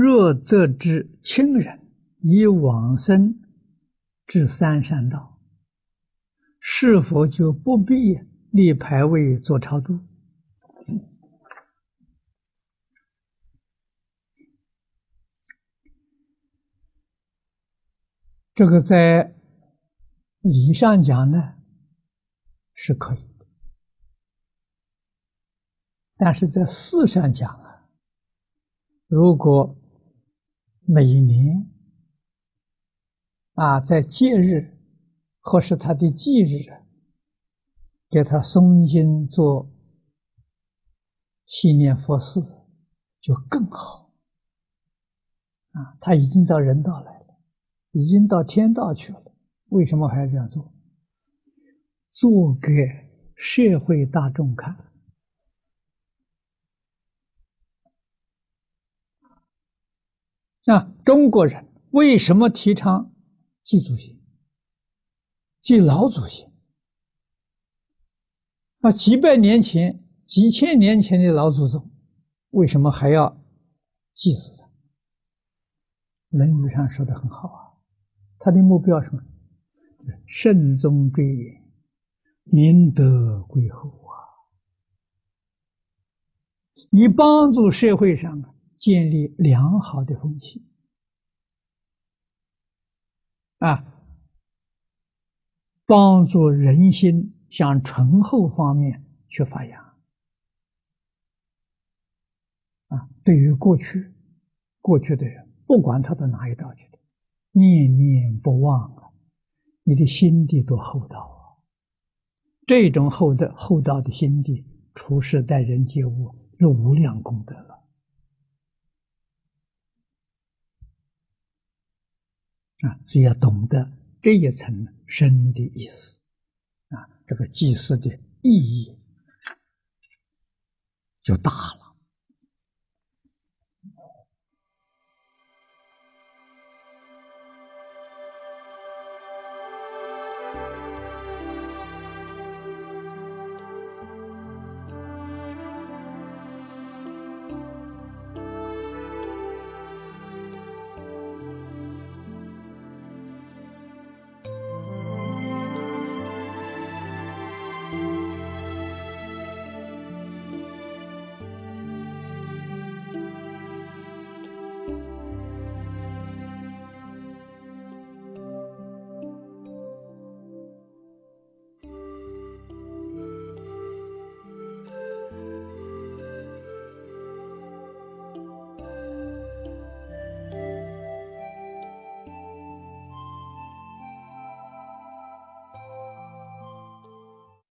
若得知亲人已往生至三善道，是否就不必立牌位做超度？这个在理上讲呢，是可以的，但是在事上讲啊，如果每年啊在节日或是他的忌日，给他诵经做纪念佛事，就更好啊！他已经到人道来了。已经到天道去了，为什么还要这样做？做给社会大众看。那中国人为什么提倡祭祖先、祭老祖先？那几百年前、几千年前的老祖宗，为什么还要祭祀他？《论语》上说的很好啊。他的目标是什么？慎终追远，明德归厚啊！以帮助社会上啊建立良好的风气啊，帮助人心向醇厚方面去发扬啊！对于过去过去的人，不管他到哪一道去的。念念不忘啊！你的心地多厚道啊！这种厚德厚道的心地，处事待人接物，是无量功德了啊！所以要懂得这一层深的意思啊，这个祭祀的意义就大了。